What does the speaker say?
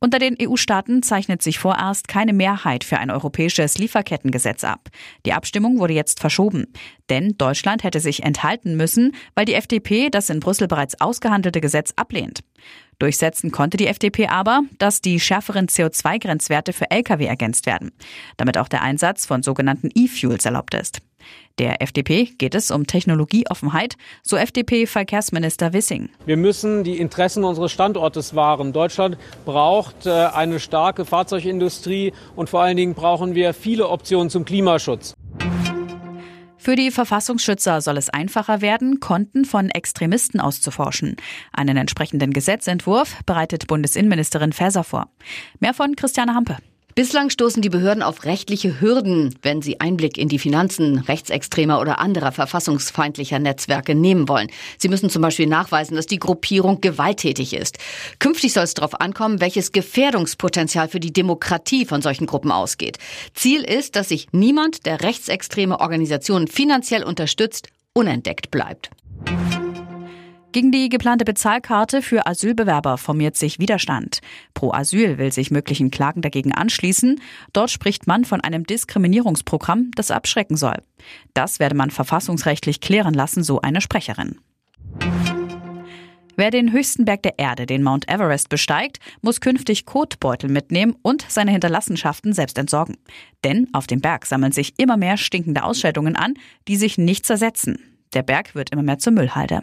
Unter den EU-Staaten zeichnet sich vorerst keine Mehrheit für ein europäisches Lieferkettengesetz ab. Die Abstimmung wurde jetzt verschoben. Denn Deutschland hätte sich enthalten müssen, weil die FDP das in Brüssel bereits ausgehandelte Gesetz ablehnt. Durchsetzen konnte die FDP aber, dass die schärferen CO2-Grenzwerte für Lkw ergänzt werden, damit auch der Einsatz von sogenannten E-Fuels erlaubt ist. Der FDP geht es um Technologieoffenheit, so FDP-Verkehrsminister Wissing. Wir müssen die Interessen unseres Standortes wahren. Deutschland braucht äh, eine starke Fahrzeugindustrie und vor allen Dingen brauchen wir viele Optionen zum Klimaschutz. Für die Verfassungsschützer soll es einfacher werden, Konten von Extremisten auszuforschen. Einen entsprechenden Gesetzentwurf bereitet Bundesinnenministerin Faeser vor. Mehr von Christiane Hampe. Bislang stoßen die Behörden auf rechtliche Hürden, wenn sie Einblick in die Finanzen rechtsextremer oder anderer verfassungsfeindlicher Netzwerke nehmen wollen. Sie müssen zum Beispiel nachweisen, dass die Gruppierung gewalttätig ist. Künftig soll es darauf ankommen, welches Gefährdungspotenzial für die Demokratie von solchen Gruppen ausgeht. Ziel ist, dass sich niemand, der rechtsextreme Organisationen finanziell unterstützt, unentdeckt bleibt. Gegen die geplante Bezahlkarte für Asylbewerber formiert sich Widerstand. Pro Asyl will sich möglichen Klagen dagegen anschließen. Dort spricht man von einem Diskriminierungsprogramm, das abschrecken soll. Das werde man verfassungsrechtlich klären lassen, so eine Sprecherin. Wer den höchsten Berg der Erde, den Mount Everest, besteigt, muss künftig Kotbeutel mitnehmen und seine Hinterlassenschaften selbst entsorgen. Denn auf dem Berg sammeln sich immer mehr stinkende Ausscheidungen an, die sich nicht zersetzen. Der Berg wird immer mehr zur Müllhalde.